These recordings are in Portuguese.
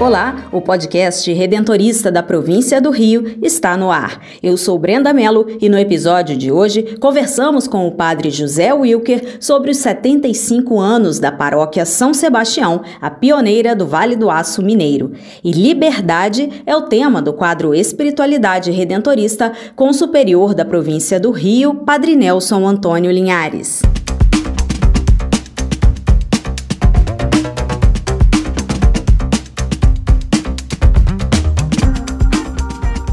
Olá, o podcast Redentorista da província do Rio está no ar. Eu sou Brenda Mello e no episódio de hoje conversamos com o padre José Wilker sobre os 75 anos da paróquia São Sebastião, a pioneira do Vale do Aço Mineiro. E liberdade é o tema do quadro Espiritualidade Redentorista com o superior da província do Rio, Padre Nelson Antônio Linhares.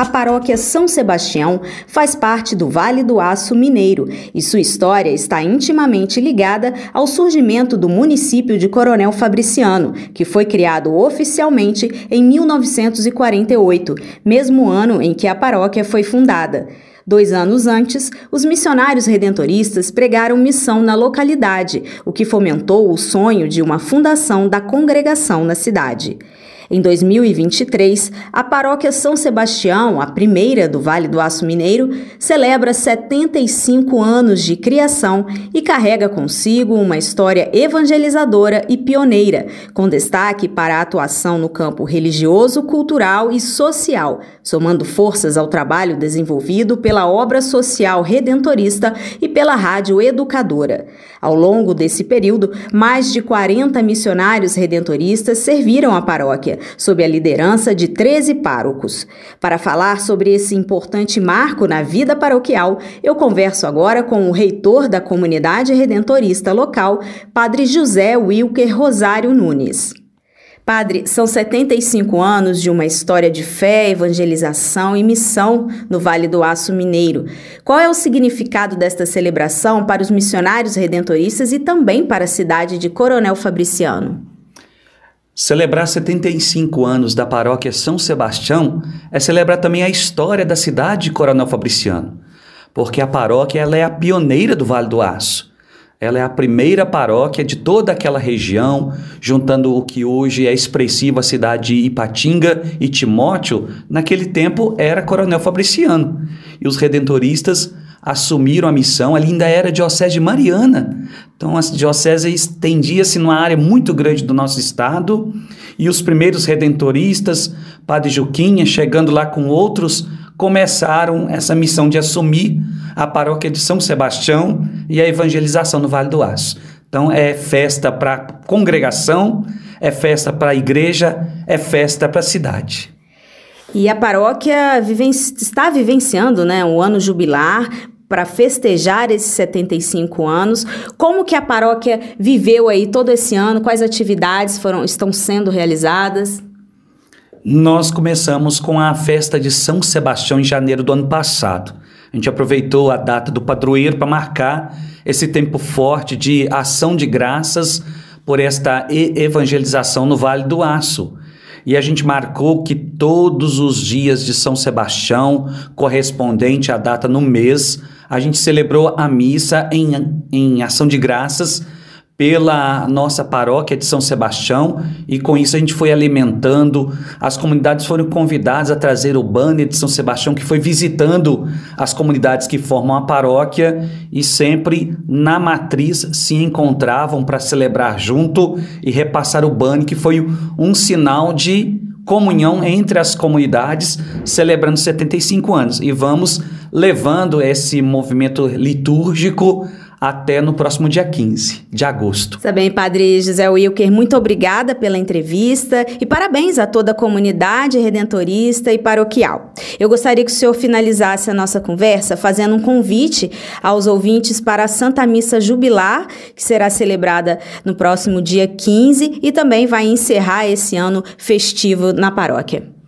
A paróquia São Sebastião faz parte do Vale do Aço Mineiro e sua história está intimamente ligada ao surgimento do município de Coronel Fabriciano, que foi criado oficialmente em 1948, mesmo ano em que a paróquia foi fundada. Dois anos antes, os missionários redentoristas pregaram missão na localidade, o que fomentou o sonho de uma fundação da congregação na cidade. Em 2023, a paróquia São Sebastião, a primeira do Vale do Aço Mineiro, celebra 75 anos de criação e carrega consigo uma história evangelizadora e pioneira, com destaque para a atuação no campo religioso, cultural e social, somando forças ao trabalho desenvolvido pela obra social redentorista e pela rádio educadora. Ao longo desse período, mais de 40 missionários redentoristas serviram a paróquia, sob a liderança de 13 párocos. Para falar sobre esse importante marco na vida paroquial, eu converso agora com o reitor da comunidade redentorista local, Padre José Wilker Rosário Nunes. Padre, são 75 anos de uma história de fé, evangelização e missão no Vale do Aço Mineiro. Qual é o significado desta celebração para os missionários redentoristas e também para a cidade de Coronel Fabriciano? Celebrar 75 anos da paróquia São Sebastião é celebrar também a história da cidade de Coronel Fabriciano, porque a paróquia ela é a pioneira do Vale do Aço. Ela é a primeira paróquia de toda aquela região, juntando o que hoje é expressiva a cidade de Ipatinga e Timóteo, naquele tempo era Coronel Fabriciano. E os redentoristas assumiram a missão, ali ainda era diocese de Mariana. Então a diocese estendia-se numa área muito grande do nosso estado, e os primeiros redentoristas, Padre Juquinha, chegando lá com outros, começaram essa missão de assumir a paróquia de São Sebastião e a evangelização no Vale do Aço. Então é festa para congregação, é festa para a igreja, é festa para a cidade. E a paróquia está vivenciando né, o ano jubilar para festejar esses 75 anos. Como que a paróquia viveu aí todo esse ano? Quais atividades foram estão sendo realizadas? Nós começamos com a festa de São Sebastião em janeiro do ano passado. A gente aproveitou a data do padroeiro para marcar esse tempo forte de ação de graças por esta evangelização no Vale do Aço e a gente marcou que todos os dias de São Sebastião, correspondente à data no mês, a gente celebrou a missa em, em ação de graças pela nossa paróquia de São Sebastião e com isso a gente foi alimentando. As comunidades foram convidadas a trazer o banner de São Sebastião que foi visitando as comunidades que formam a paróquia e sempre na matriz se encontravam para celebrar junto e repassar o banner que foi um sinal de comunhão entre as comunidades celebrando 75 anos e vamos levando esse movimento litúrgico até no próximo dia 15 de agosto. Tá bem, Padre José Wilker, muito obrigada pela entrevista e parabéns a toda a comunidade redentorista e paroquial. Eu gostaria que o senhor finalizasse a nossa conversa fazendo um convite aos ouvintes para a Santa Missa Jubilar, que será celebrada no próximo dia 15 e também vai encerrar esse ano festivo na paróquia.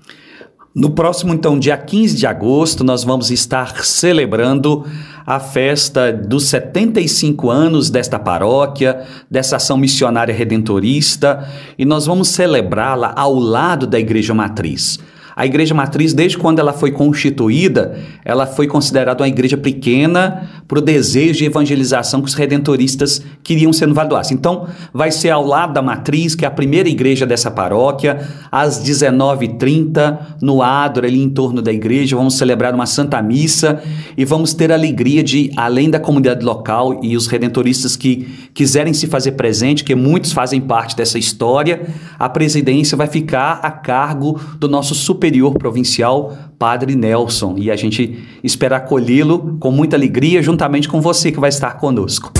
No próximo, então, dia 15 de agosto, nós vamos estar celebrando a festa dos 75 anos desta paróquia, dessa ação missionária redentorista, e nós vamos celebrá-la ao lado da Igreja Matriz. A igreja matriz, desde quando ela foi constituída, ela foi considerada uma igreja pequena para o desejo de evangelização que os redentoristas queriam ser no Vale do Aço. Então, vai ser ao lado da matriz, que é a primeira igreja dessa paróquia, às 19h30, no Adro, ali em torno da igreja, vamos celebrar uma Santa Missa e vamos ter a alegria de, além da comunidade local e os redentoristas que quiserem se fazer presente, que muitos fazem parte dessa história, a presidência vai ficar a cargo do nosso superior provincial, Padre Nelson, e a gente espera acolhê-lo com muita alegria, juntamente com você que vai estar conosco.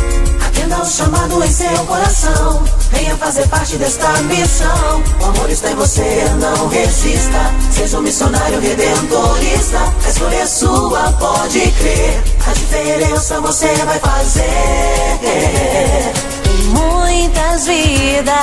Atenda o chamado em seu coração, venha fazer parte desta missão. O amor está em você, não resista. Seja um missionário redentorista, a escolha é sua, pode crer. A diferença você vai fazer. Muitas vidas.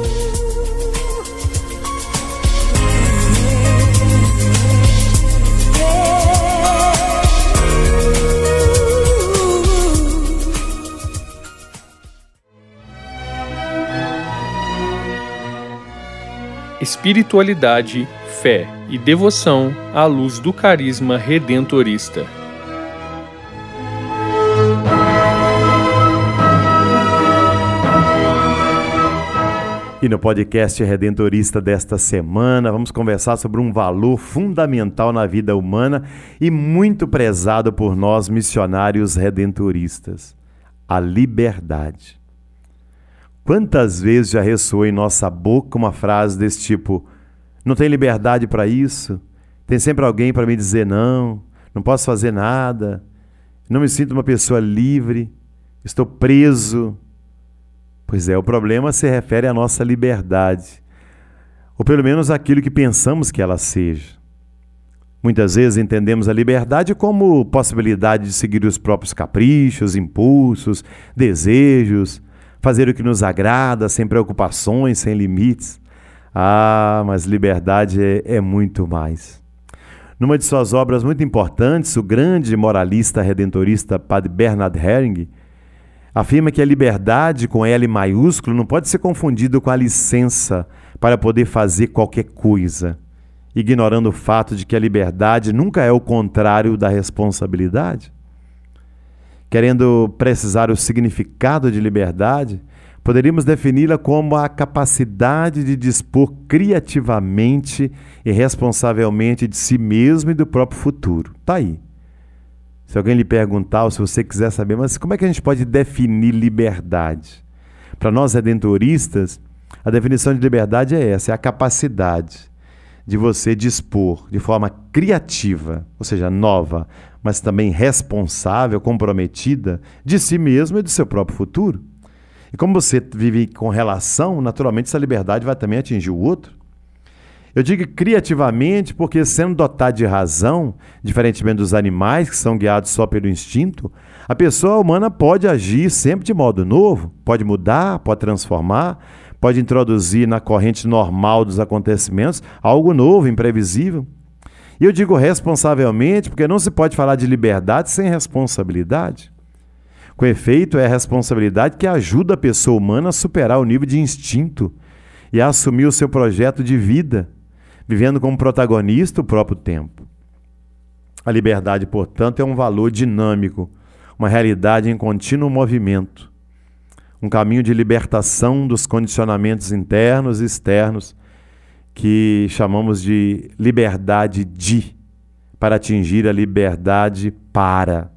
Espiritualidade, fé e devoção à luz do carisma redentorista. E no podcast Redentorista desta semana, vamos conversar sobre um valor fundamental na vida humana e muito prezado por nós missionários redentoristas: a liberdade. Quantas vezes já ressoou em nossa boca uma frase desse tipo: não tem liberdade para isso? Tem sempre alguém para me dizer não, não posso fazer nada, não me sinto uma pessoa livre, estou preso. Pois é, o problema se refere à nossa liberdade, ou pelo menos aquilo que pensamos que ela seja. Muitas vezes entendemos a liberdade como possibilidade de seguir os próprios caprichos, impulsos, desejos, fazer o que nos agrada, sem preocupações, sem limites. Ah, mas liberdade é, é muito mais. Numa de suas obras muito importantes, o grande moralista redentorista Padre Bernard Herring afirma que a liberdade com L maiúsculo não pode ser confundido com a licença para poder fazer qualquer coisa, ignorando o fato de que a liberdade nunca é o contrário da responsabilidade querendo precisar o significado de liberdade, poderíamos defini-la como a capacidade de dispor criativamente e responsavelmente de si mesmo e do próprio futuro. Tá aí. Se alguém lhe perguntar, ou se você quiser saber, mas como é que a gente pode definir liberdade? Para nós redentoristas, a definição de liberdade é essa: é a capacidade de você dispor de forma criativa, ou seja, nova, mas também responsável, comprometida de si mesmo e do seu próprio futuro. E como você vive com relação, naturalmente essa liberdade vai também atingir o outro. Eu digo criativamente porque, sendo dotado de razão, diferentemente dos animais que são guiados só pelo instinto, a pessoa humana pode agir sempre de modo novo, pode mudar, pode transformar, pode introduzir na corrente normal dos acontecimentos algo novo, imprevisível. E eu digo responsavelmente porque não se pode falar de liberdade sem responsabilidade. Com efeito, é a responsabilidade que ajuda a pessoa humana a superar o nível de instinto e a assumir o seu projeto de vida, vivendo como protagonista o próprio tempo. A liberdade, portanto, é um valor dinâmico, uma realidade em contínuo movimento um caminho de libertação dos condicionamentos internos e externos que chamamos de liberdade de, para atingir a liberdade para.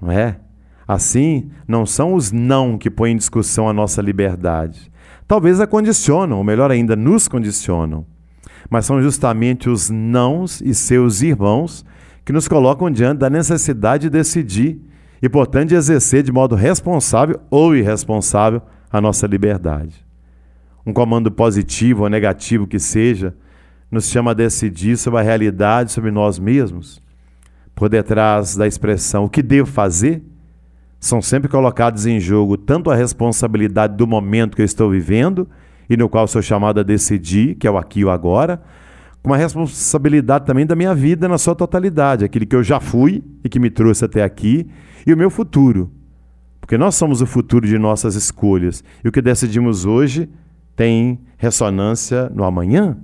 Não é? Assim, não são os não que põem em discussão a nossa liberdade. Talvez a condicionam, ou melhor ainda, nos condicionam. Mas são justamente os nãos e seus irmãos que nos colocam diante da necessidade de decidir e, portanto, de exercer de modo responsável ou irresponsável a nossa liberdade. Um comando positivo ou negativo que seja, nos chama a decidir sobre a realidade, sobre nós mesmos. Por detrás da expressão o que devo fazer, são sempre colocados em jogo tanto a responsabilidade do momento que eu estou vivendo e no qual sou chamado a decidir, que é o aqui e o agora, como a responsabilidade também da minha vida na sua totalidade, aquele que eu já fui e que me trouxe até aqui, e o meu futuro. Porque nós somos o futuro de nossas escolhas. E o que decidimos hoje tem ressonância no amanhã.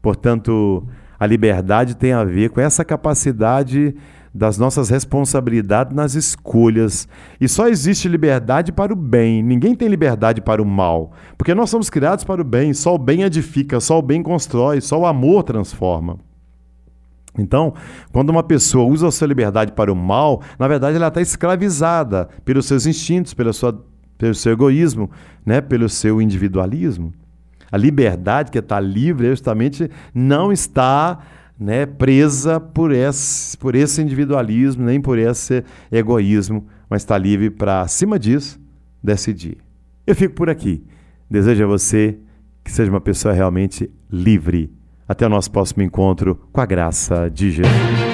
Portanto, a liberdade tem a ver com essa capacidade das nossas responsabilidades nas escolhas. E só existe liberdade para o bem, ninguém tem liberdade para o mal. Porque nós somos criados para o bem, só o bem edifica, só o bem constrói, só o amor transforma. Então, quando uma pessoa usa a sua liberdade para o mal, na verdade ela está escravizada pelos seus instintos, pela sua, pelo seu egoísmo, né? pelo seu individualismo. A liberdade que está livre é justamente não está né, presa por esse, por esse individualismo, nem por esse egoísmo, mas está livre para, acima disso, decidir. Eu fico por aqui. Desejo a você que seja uma pessoa realmente livre. Até o nosso próximo encontro com a graça de Jesus.